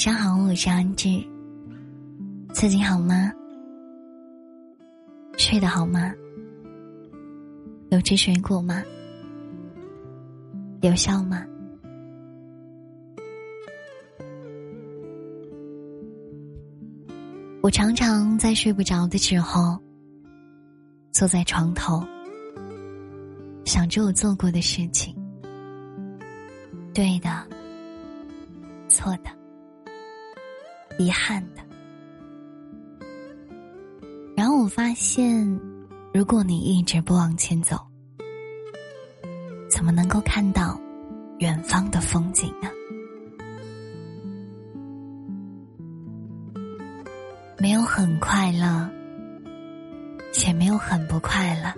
上好，我是安志。最近好吗？睡得好吗？有吃水果吗？有笑吗？我常常在睡不着的时候，坐在床头，想着我做过的事情，对的，错的。遗憾的。然后我发现，如果你一直不往前走，怎么能够看到远方的风景呢？没有很快乐，且没有很不快乐，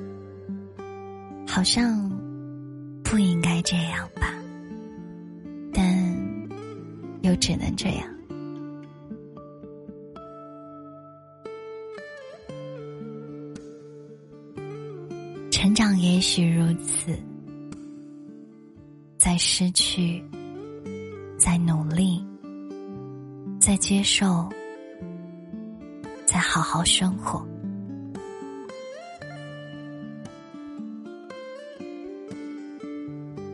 好像不应该这样吧？但又只能这样。成长也许如此，在失去，在努力，在接受，在好好生活。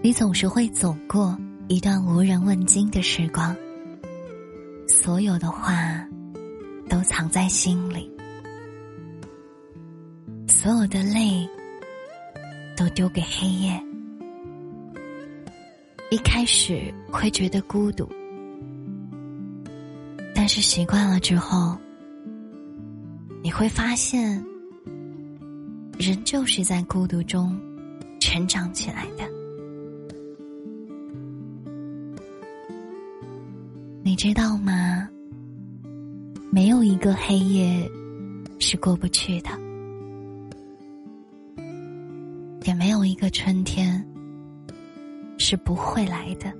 你总是会走过一段无人问津的时光，所有的话都藏在心里，所有的泪。都丢给黑夜。一开始会觉得孤独，但是习惯了之后，你会发现，人就是在孤独中成长起来的。你知道吗？没有一个黑夜是过不去的。一个春天是不会来的。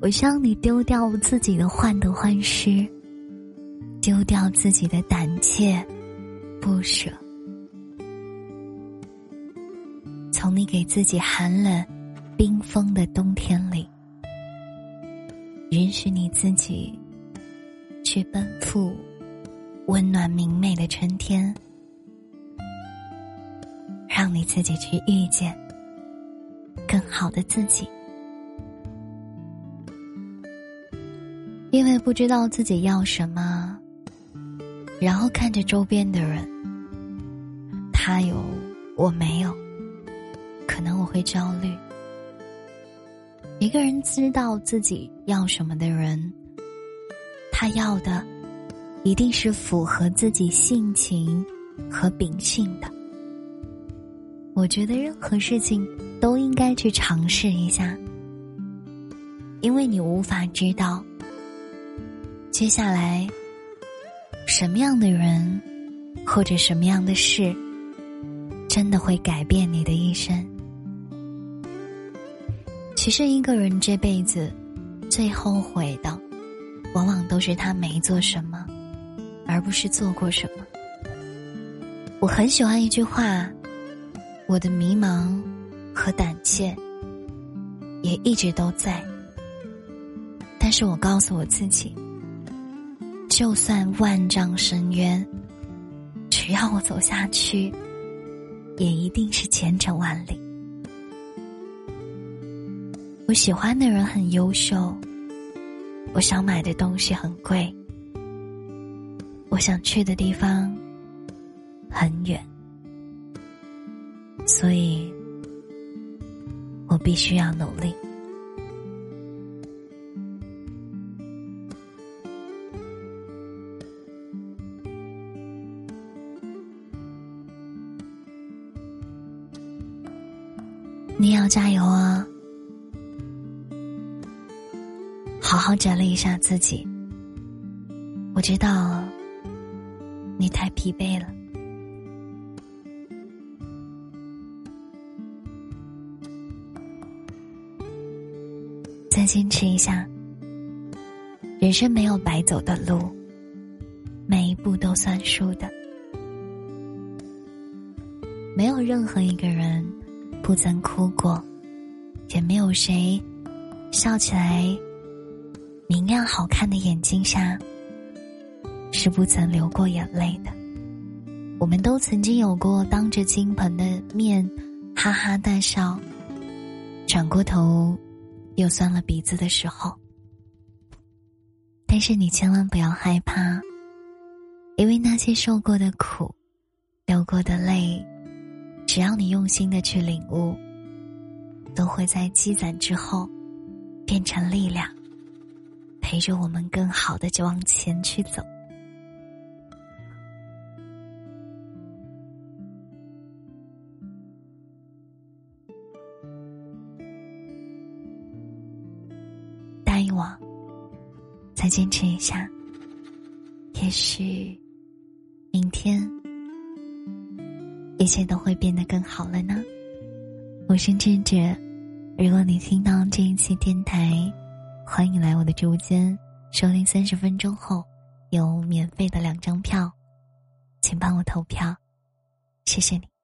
我希望你丢掉自己的患得患失，丢掉自己的胆怯不舍。从你给自己寒冷、冰封的冬天里，允许你自己去奔赴温暖明媚的春天。让你自己去遇见更好的自己，因为不知道自己要什么，然后看着周边的人，他有我没有，可能我会焦虑。一个人知道自己要什么的人，他要的一定是符合自己性情和秉性的。我觉得任何事情都应该去尝试一下，因为你无法知道接下来什么样的人或者什么样的事真的会改变你的一生。其实一个人这辈子最后悔的，往往都是他没做什么，而不是做过什么。我很喜欢一句话。我的迷茫和胆怯也一直都在，但是我告诉我自己，就算万丈深渊，只要我走下去，也一定是前程万里。我喜欢的人很优秀，我想买的东西很贵，我想去的地方很远。所以，我必须要努力。你要加油啊！好好整理一下自己。我知道，你太疲惫了。坚持一下，人生没有白走的路，每一步都算数的。没有任何一个人不曾哭过，也没有谁笑起来明亮好看的眼睛下，是不曾流过眼泪的。我们都曾经有过当着金盆的面哈哈大笑，转过头又酸了鼻子的时候。但是你千万不要害怕，因为那些受过的苦、流过的泪，只要你用心的去领悟，都会在积攒之后变成力量，陪着我们更好的就往前去走。我再坚持一下，也许明天一切都会变得更好了呢。我是智智，如果你听到这一期电台，欢迎来我的直播间收听。三十分钟后有免费的两张票，请帮我投票，谢谢你。